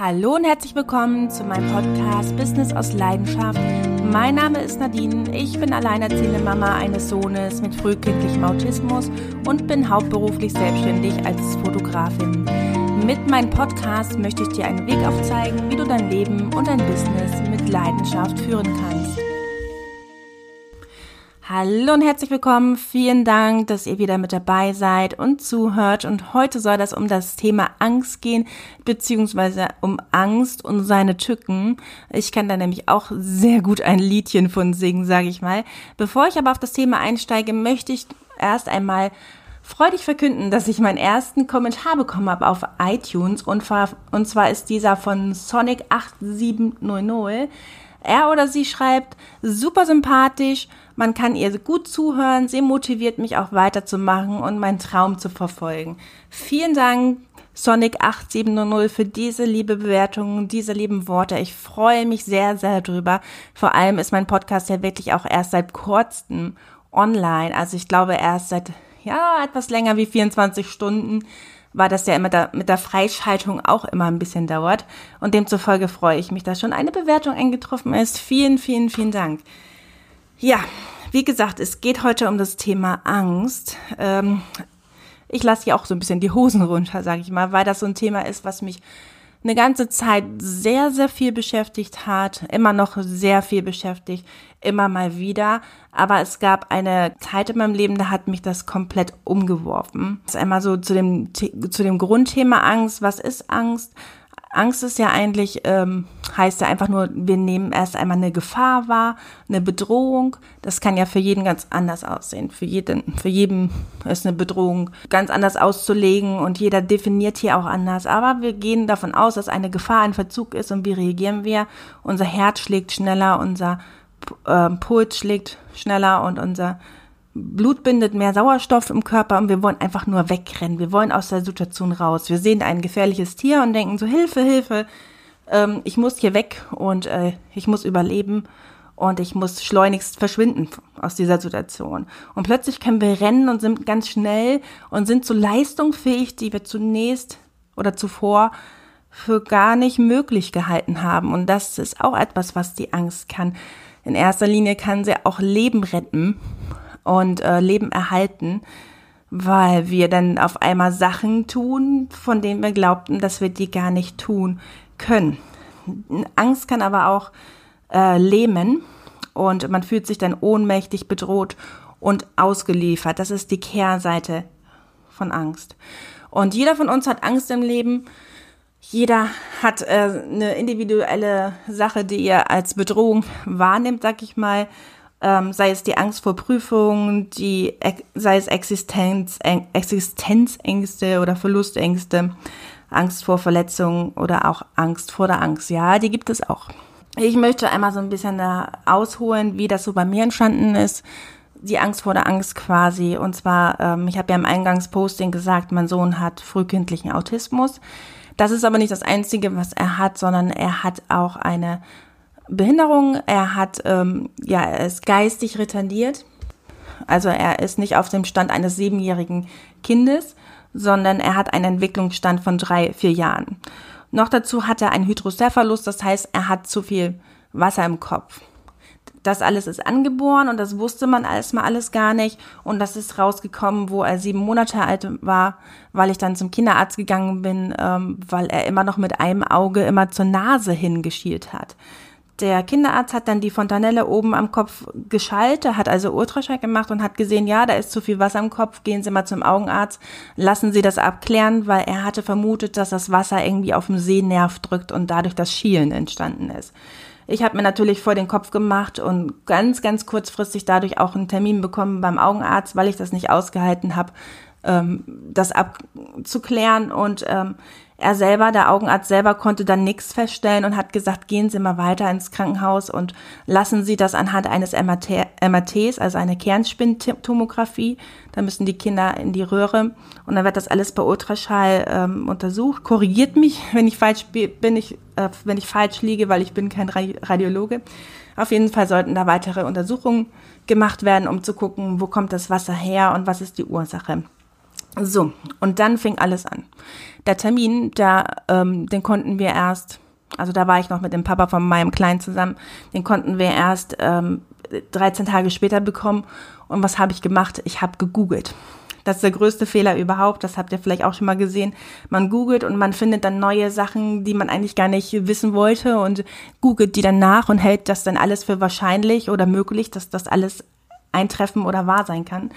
Hallo und herzlich willkommen zu meinem Podcast Business aus Leidenschaft. Mein Name ist Nadine, ich bin alleinerziehende Mama eines Sohnes mit frühkindlichem Autismus und bin hauptberuflich selbstständig als Fotografin. Mit meinem Podcast möchte ich dir einen Weg aufzeigen, wie du dein Leben und dein Business mit Leidenschaft führen kannst. Hallo und herzlich willkommen. Vielen Dank, dass ihr wieder mit dabei seid und zuhört. Und heute soll das um das Thema Angst gehen, beziehungsweise um Angst und seine Tücken. Ich kann da nämlich auch sehr gut ein Liedchen von singen, sage ich mal. Bevor ich aber auf das Thema einsteige, möchte ich erst einmal freudig verkünden, dass ich meinen ersten Kommentar bekommen habe auf iTunes und, und zwar ist dieser von Sonic8700. Er oder sie schreibt, super sympathisch, man kann ihr gut zuhören, sie motiviert mich auch weiterzumachen und meinen Traum zu verfolgen. Vielen Dank, Sonic8700 für diese liebe Bewertung, diese lieben Worte. Ich freue mich sehr, sehr drüber. Vor allem ist mein Podcast ja wirklich auch erst seit kurzem online. Also ich glaube erst seit, ja, etwas länger wie 24 Stunden war das ja immer da, mit der Freischaltung auch immer ein bisschen dauert. Und demzufolge freue ich mich, dass schon eine Bewertung eingetroffen ist. Vielen, vielen, vielen Dank. Ja, wie gesagt, es geht heute um das Thema Angst. Ähm, ich lasse hier auch so ein bisschen die Hosen runter, sage ich mal, weil das so ein Thema ist, was mich eine ganze Zeit sehr, sehr viel beschäftigt hat, immer noch sehr viel beschäftigt, immer mal wieder. Aber es gab eine Zeit in meinem Leben, da hat mich das komplett umgeworfen. Das ist einmal so zu dem, zu dem Grundthema Angst. Was ist Angst? Angst ist ja eigentlich, ähm, heißt ja einfach nur, wir nehmen erst einmal eine Gefahr wahr, eine Bedrohung. Das kann ja für jeden ganz anders aussehen. Für jeden, für jeden ist eine Bedrohung ganz anders auszulegen und jeder definiert hier auch anders. Aber wir gehen davon aus, dass eine Gefahr ein Verzug ist und wie reagieren wir? Unser Herz schlägt schneller, unser äh, Puls schlägt schneller und unser Blut bindet mehr Sauerstoff im Körper und wir wollen einfach nur wegrennen. Wir wollen aus der Situation raus. Wir sehen ein gefährliches Tier und denken so, Hilfe, Hilfe, ähm, ich muss hier weg und äh, ich muss überleben und ich muss schleunigst verschwinden aus dieser Situation. Und plötzlich können wir rennen und sind ganz schnell und sind so leistungsfähig, die wir zunächst oder zuvor für gar nicht möglich gehalten haben. Und das ist auch etwas, was die Angst kann. In erster Linie kann sie auch Leben retten und äh, Leben erhalten, weil wir dann auf einmal Sachen tun, von denen wir glaubten, dass wir die gar nicht tun können. Angst kann aber auch äh, lähmen und man fühlt sich dann ohnmächtig, bedroht und ausgeliefert. Das ist die Kehrseite von Angst. Und jeder von uns hat Angst im Leben. Jeder hat äh, eine individuelle Sache, die er als Bedrohung wahrnimmt, sag ich mal ähm, sei es die Angst vor Prüfungen, die, sei es Existenz, Existenzängste oder Verlustängste, Angst vor Verletzungen oder auch Angst vor der Angst. Ja, die gibt es auch. Ich möchte einmal so ein bisschen da ausholen, wie das so bei mir entstanden ist. Die Angst vor der Angst quasi. Und zwar, ähm, ich habe ja im Eingangsposting gesagt, mein Sohn hat frühkindlichen Autismus. Das ist aber nicht das Einzige, was er hat, sondern er hat auch eine Behinderung. Er hat, ähm, ja, er ist geistig retardiert. Also er ist nicht auf dem Stand eines siebenjährigen Kindes, sondern er hat einen Entwicklungsstand von drei, vier Jahren. Noch dazu hat er einen Hydrocephalus, das heißt, er hat zu viel Wasser im Kopf. Das alles ist angeboren und das wusste man erstmal alles gar nicht. Und das ist rausgekommen, wo er sieben Monate alt war, weil ich dann zum Kinderarzt gegangen bin, ähm, weil er immer noch mit einem Auge immer zur Nase hingeschielt hat. Der Kinderarzt hat dann die Fontanelle oben am Kopf geschaltet, hat also Ultraschall gemacht und hat gesehen, ja, da ist zu viel Wasser im Kopf, gehen Sie mal zum Augenarzt, lassen Sie das abklären, weil er hatte vermutet, dass das Wasser irgendwie auf dem Sehnerv drückt und dadurch das Schielen entstanden ist. Ich habe mir natürlich vor den Kopf gemacht und ganz, ganz kurzfristig dadurch auch einen Termin bekommen beim Augenarzt, weil ich das nicht ausgehalten habe, ähm, das abzuklären und ähm, er selber, der Augenarzt selber konnte dann nichts feststellen und hat gesagt, gehen Sie mal weiter ins Krankenhaus und lassen Sie das anhand eines MRTs, also eine Kernspintomographie, da müssen die Kinder in die Röhre und dann wird das alles bei Ultraschall ähm, untersucht. Korrigiert mich, wenn ich falsch bin, ich, äh, wenn ich falsch liege, weil ich bin kein Radiologe. Auf jeden Fall sollten da weitere Untersuchungen gemacht werden, um zu gucken, wo kommt das Wasser her und was ist die Ursache. So, und dann fing alles an. Der Termin, da, ähm, den konnten wir erst, also da war ich noch mit dem Papa von meinem Kleinen zusammen, den konnten wir erst ähm, 13 Tage später bekommen. Und was habe ich gemacht? Ich habe gegoogelt. Das ist der größte Fehler überhaupt. Das habt ihr vielleicht auch schon mal gesehen. Man googelt und man findet dann neue Sachen, die man eigentlich gar nicht wissen wollte und googelt die dann nach und hält das dann alles für wahrscheinlich oder möglich, dass das alles eintreffen oder wahr sein kann.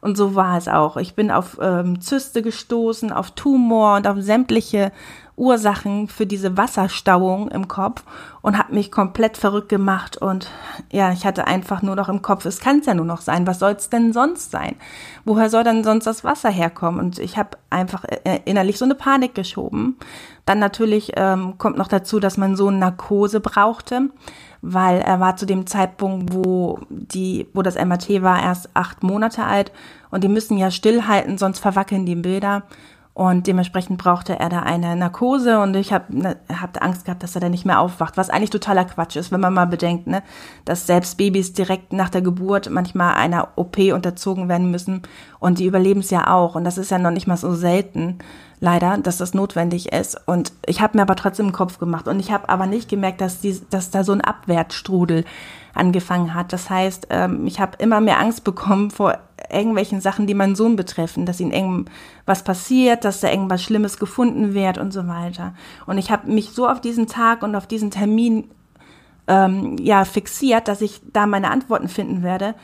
Und so war es auch. Ich bin auf ähm, Zyste gestoßen, auf Tumor und auf sämtliche Ursachen für diese Wasserstauung im Kopf und habe mich komplett verrückt gemacht. Und ja, ich hatte einfach nur noch im Kopf, es kann es ja nur noch sein. Was soll es denn sonst sein? Woher soll denn sonst das Wasser herkommen? Und ich habe einfach äh, innerlich so eine Panik geschoben. Dann natürlich ähm, kommt noch dazu, dass mein Sohn Narkose brauchte weil er war zu dem Zeitpunkt, wo die, wo das MRT war, erst acht Monate alt. Und die müssen ja stillhalten, sonst verwackeln die Bilder. Und dementsprechend brauchte er da eine Narkose. Und ich habe ne, hab Angst gehabt, dass er da nicht mehr aufwacht, was eigentlich totaler Quatsch ist, wenn man mal bedenkt, ne, dass selbst Babys direkt nach der Geburt manchmal einer OP unterzogen werden müssen. Und die überleben es ja auch. Und das ist ja noch nicht mal so selten leider, dass das notwendig ist. Und ich habe mir aber trotzdem im Kopf gemacht. Und ich habe aber nicht gemerkt, dass, die, dass da so ein Abwärtsstrudel angefangen hat. Das heißt, ähm, ich habe immer mehr Angst bekommen vor irgendwelchen Sachen, die meinen Sohn betreffen, dass ihm irgendwas passiert, dass da irgendwas Schlimmes gefunden wird und so weiter. Und ich habe mich so auf diesen Tag und auf diesen Termin ähm, ja fixiert, dass ich da meine Antworten finden werde,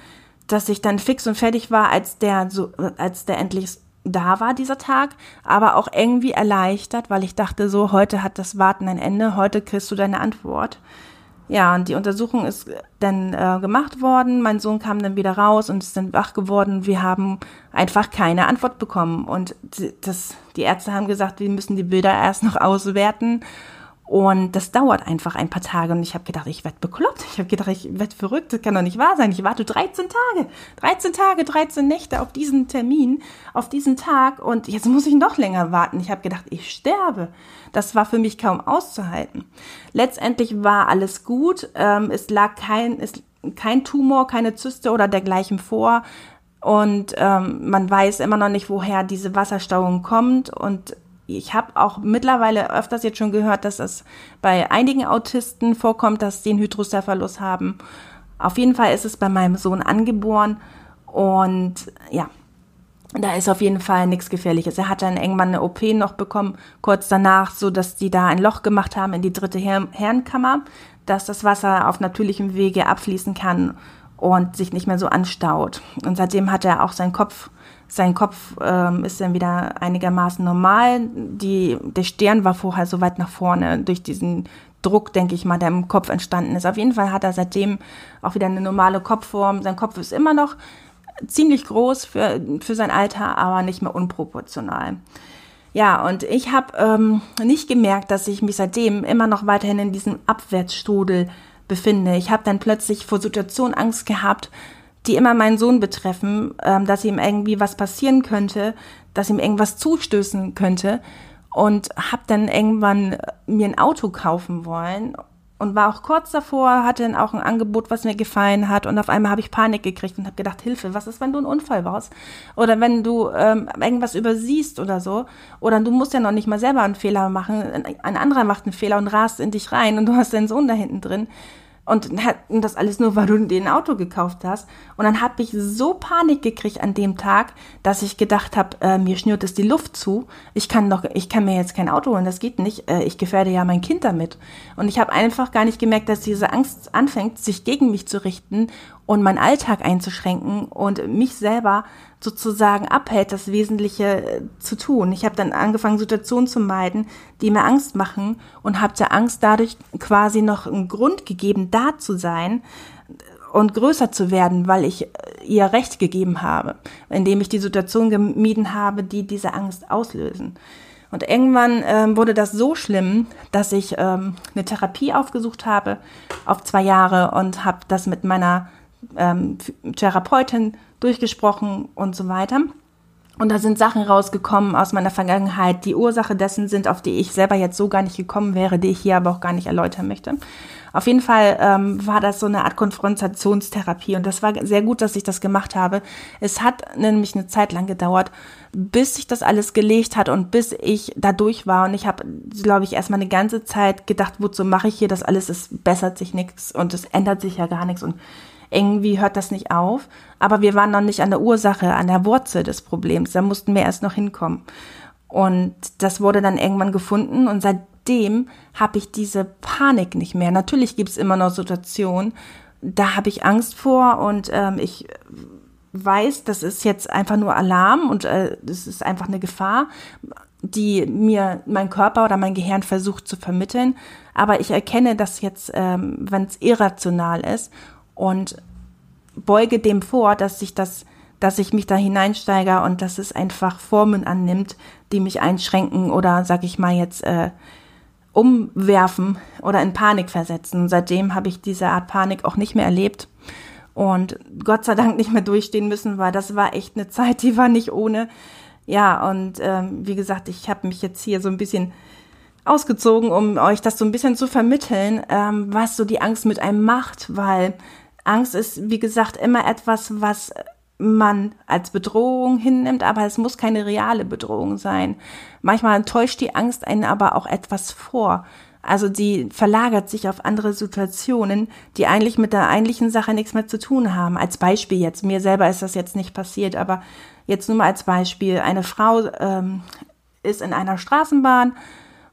dass ich dann fix und fertig war, als der so, als der endlich da war dieser Tag, aber auch irgendwie erleichtert, weil ich dachte so, heute hat das Warten ein Ende, heute kriegst du deine Antwort. Ja, und die Untersuchung ist dann äh, gemacht worden. Mein Sohn kam dann wieder raus und ist dann wach geworden. Wir haben einfach keine Antwort bekommen. Und das, die Ärzte haben gesagt, wir müssen die Bilder erst noch auswerten. Und das dauert einfach ein paar Tage. Und ich habe gedacht, ich werde bekloppt. Ich habe gedacht, ich werde verrückt. Das kann doch nicht wahr sein. Ich warte 13 Tage. 13 Tage, 13 Nächte auf diesen Termin, auf diesen Tag. Und jetzt muss ich noch länger warten. Ich habe gedacht, ich sterbe. Das war für mich kaum auszuhalten. Letztendlich war alles gut. Ähm, es lag kein, es, kein Tumor, keine Zyste oder dergleichen vor. Und ähm, man weiß immer noch nicht, woher diese Wasserstauung kommt. Und ich habe auch mittlerweile öfters jetzt schon gehört, dass es bei einigen Autisten vorkommt, dass sie einen Hydrocephalus haben. Auf jeden Fall ist es bei meinem Sohn angeboren und ja, da ist auf jeden Fall nichts Gefährliches. Er hat dann irgendwann eine OP noch bekommen, kurz danach, so dass die da ein Loch gemacht haben in die dritte Herrenkammer, dass das Wasser auf natürlichem Wege abfließen kann und sich nicht mehr so anstaut. Und seitdem hat er auch seinen Kopf sein Kopf ähm, ist dann wieder einigermaßen normal. Die, der Stern war vorher so weit nach vorne durch diesen Druck, denke ich mal, der im Kopf entstanden ist. Auf jeden Fall hat er seitdem auch wieder eine normale Kopfform. Sein Kopf ist immer noch ziemlich groß für, für sein Alter, aber nicht mehr unproportional. Ja, und ich habe ähm, nicht gemerkt, dass ich mich seitdem immer noch weiterhin in diesem Abwärtsstrudel befinde. Ich habe dann plötzlich vor Situation Angst gehabt, die immer meinen Sohn betreffen, ähm, dass ihm irgendwie was passieren könnte, dass ihm irgendwas zustößen könnte. Und habe dann irgendwann mir ein Auto kaufen wollen und war auch kurz davor, hatte dann auch ein Angebot, was mir gefallen hat. Und auf einmal habe ich Panik gekriegt und habe gedacht, Hilfe, was ist, wenn du einen Unfall baust? Oder wenn du ähm, irgendwas übersiehst oder so. Oder du musst ja noch nicht mal selber einen Fehler machen, ein anderer macht einen Fehler und rast in dich rein und du hast deinen Sohn da hinten drin und das alles nur, weil du den Auto gekauft hast. Und dann habe ich so Panik gekriegt an dem Tag, dass ich gedacht habe, äh, mir schnürt es die Luft zu. Ich kann doch, ich kann mir jetzt kein Auto holen, das geht nicht. Äh, ich gefährde ja mein Kind damit. Und ich habe einfach gar nicht gemerkt, dass diese Angst anfängt, sich gegen mich zu richten und meinen Alltag einzuschränken und mich selber sozusagen abhält, das Wesentliche äh, zu tun. Ich habe dann angefangen, Situationen zu meiden, die mir Angst machen und habe der Angst dadurch quasi noch einen Grund gegeben, da zu sein und größer zu werden, weil ich äh, ihr Recht gegeben habe, indem ich die Situation gemieden habe, die diese Angst auslösen. Und irgendwann ähm, wurde das so schlimm, dass ich ähm, eine Therapie aufgesucht habe auf zwei Jahre und habe das mit meiner ähm, Therapeutin durchgesprochen und so weiter. Und da sind Sachen rausgekommen aus meiner Vergangenheit, die Ursache dessen sind, auf die ich selber jetzt so gar nicht gekommen wäre, die ich hier aber auch gar nicht erläutern möchte. Auf jeden Fall ähm, war das so eine Art Konfrontationstherapie und das war sehr gut, dass ich das gemacht habe. Es hat nämlich eine Zeit lang gedauert, bis sich das alles gelegt hat und bis ich da durch war. Und ich habe, glaube ich, erstmal eine ganze Zeit gedacht, wozu mache ich hier das alles? Es bessert sich nichts und es ändert sich ja gar nichts und irgendwie hört das nicht auf. Aber wir waren noch nicht an der Ursache, an der Wurzel des Problems. Da mussten wir erst noch hinkommen. Und das wurde dann irgendwann gefunden und seit seitdem habe ich diese Panik nicht mehr. Natürlich gibt es immer noch Situationen, da habe ich Angst vor und ähm, ich weiß, das ist jetzt einfach nur Alarm und äh, das ist einfach eine Gefahr, die mir mein Körper oder mein Gehirn versucht zu vermitteln. Aber ich erkenne das jetzt, ähm, wenn es irrational ist und beuge dem vor, dass ich das dass ich mich da hineinsteige und dass es einfach Formen annimmt, die mich einschränken oder, sag ich mal jetzt, äh, umwerfen oder in Panik versetzen. Seitdem habe ich diese Art Panik auch nicht mehr erlebt und Gott sei Dank nicht mehr durchstehen müssen, weil das war echt eine Zeit, die war nicht ohne. Ja, und ähm, wie gesagt, ich habe mich jetzt hier so ein bisschen ausgezogen, um euch das so ein bisschen zu vermitteln, ähm, was so die Angst mit einem macht, weil Angst ist, wie gesagt, immer etwas, was man als Bedrohung hinnimmt, aber es muss keine reale Bedrohung sein. Manchmal täuscht die Angst einen aber auch etwas vor. Also die verlagert sich auf andere Situationen, die eigentlich mit der eigentlichen Sache nichts mehr zu tun haben. Als Beispiel jetzt, mir selber ist das jetzt nicht passiert, aber jetzt nur mal als Beispiel. Eine Frau ähm, ist in einer Straßenbahn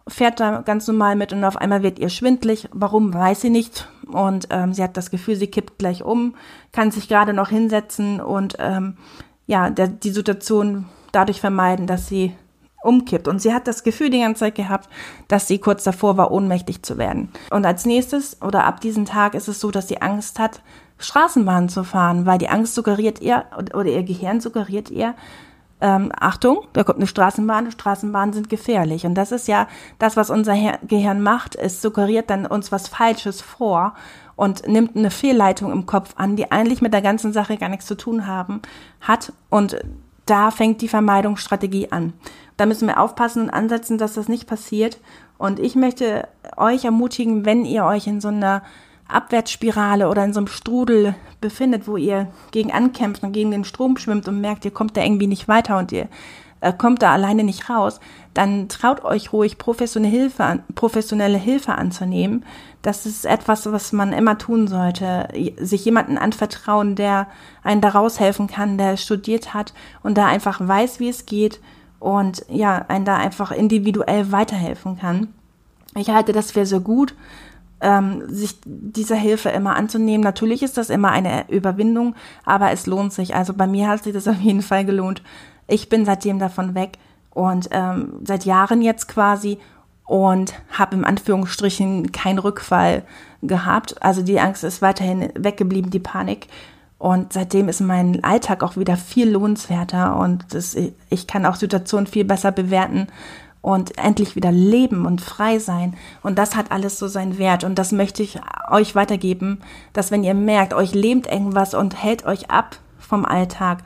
fährt da ganz normal mit und auf einmal wird ihr schwindlig. Warum, weiß sie nicht. Und ähm, sie hat das Gefühl, sie kippt gleich um, kann sich gerade noch hinsetzen und ähm, ja, der, die Situation dadurch vermeiden, dass sie umkippt. Und sie hat das Gefühl die ganze Zeit gehabt, dass sie kurz davor war, ohnmächtig zu werden. Und als nächstes oder ab diesem Tag ist es so, dass sie Angst hat, Straßenbahn zu fahren, weil die Angst suggeriert ihr oder ihr Gehirn suggeriert ihr, ähm, Achtung, da kommt eine Straßenbahn, Straßenbahnen sind gefährlich. Und das ist ja das, was unser Gehirn macht. Es suggeriert dann uns was Falsches vor und nimmt eine Fehlleitung im Kopf an, die eigentlich mit der ganzen Sache gar nichts zu tun haben, hat. Und da fängt die Vermeidungsstrategie an. Da müssen wir aufpassen und ansetzen, dass das nicht passiert. Und ich möchte euch ermutigen, wenn ihr euch in so einer Abwärtsspirale oder in so einem Strudel befindet, wo ihr gegen ankämpft und gegen den Strom schwimmt und merkt, ihr kommt da irgendwie nicht weiter und ihr äh, kommt da alleine nicht raus, dann traut euch ruhig professionelle Hilfe, an, professionelle Hilfe anzunehmen. Das ist etwas, was man immer tun sollte. Sich jemanden anvertrauen, der einen da raushelfen kann, der studiert hat und da einfach weiß, wie es geht und ja, einen da einfach individuell weiterhelfen kann. Ich halte das für sehr gut ähm, sich dieser Hilfe immer anzunehmen. Natürlich ist das immer eine Überwindung, aber es lohnt sich. Also bei mir hat sich das auf jeden Fall gelohnt. Ich bin seitdem davon weg und ähm, seit Jahren jetzt quasi und habe im Anführungsstrichen keinen Rückfall gehabt. Also die Angst ist weiterhin weggeblieben, die Panik. Und seitdem ist mein Alltag auch wieder viel lohnenswerter und das, ich kann auch Situationen viel besser bewerten und endlich wieder leben und frei sein. Und das hat alles so seinen Wert. Und das möchte ich euch weitergeben, dass wenn ihr merkt, euch lebt irgendwas und hält euch ab vom Alltag,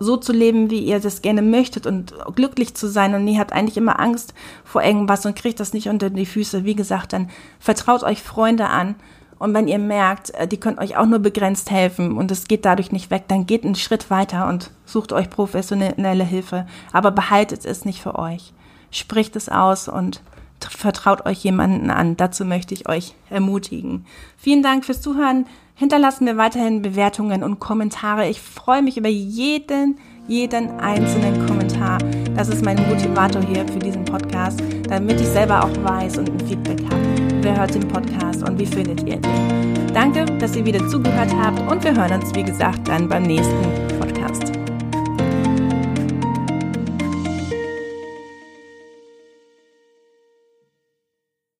so zu leben, wie ihr das gerne möchtet und glücklich zu sein und ihr habt eigentlich immer Angst vor irgendwas und kriegt das nicht unter die Füße, wie gesagt, dann vertraut euch Freunde an. Und wenn ihr merkt, äh, die können euch auch nur begrenzt helfen und es geht dadurch nicht weg, dann geht einen Schritt weiter und sucht euch professionelle Hilfe. Aber behaltet es nicht für euch spricht es aus und vertraut euch jemanden an. Dazu möchte ich euch ermutigen. Vielen Dank fürs Zuhören. Hinterlassen wir weiterhin Bewertungen und Kommentare. Ich freue mich über jeden, jeden einzelnen Kommentar. Das ist mein Motivator hier für diesen Podcast, damit ich selber auch weiß und ein Feedback habe. Wer hört den Podcast und wie findet ihr den? Danke, dass ihr wieder zugehört habt und wir hören uns, wie gesagt, dann beim nächsten Podcast.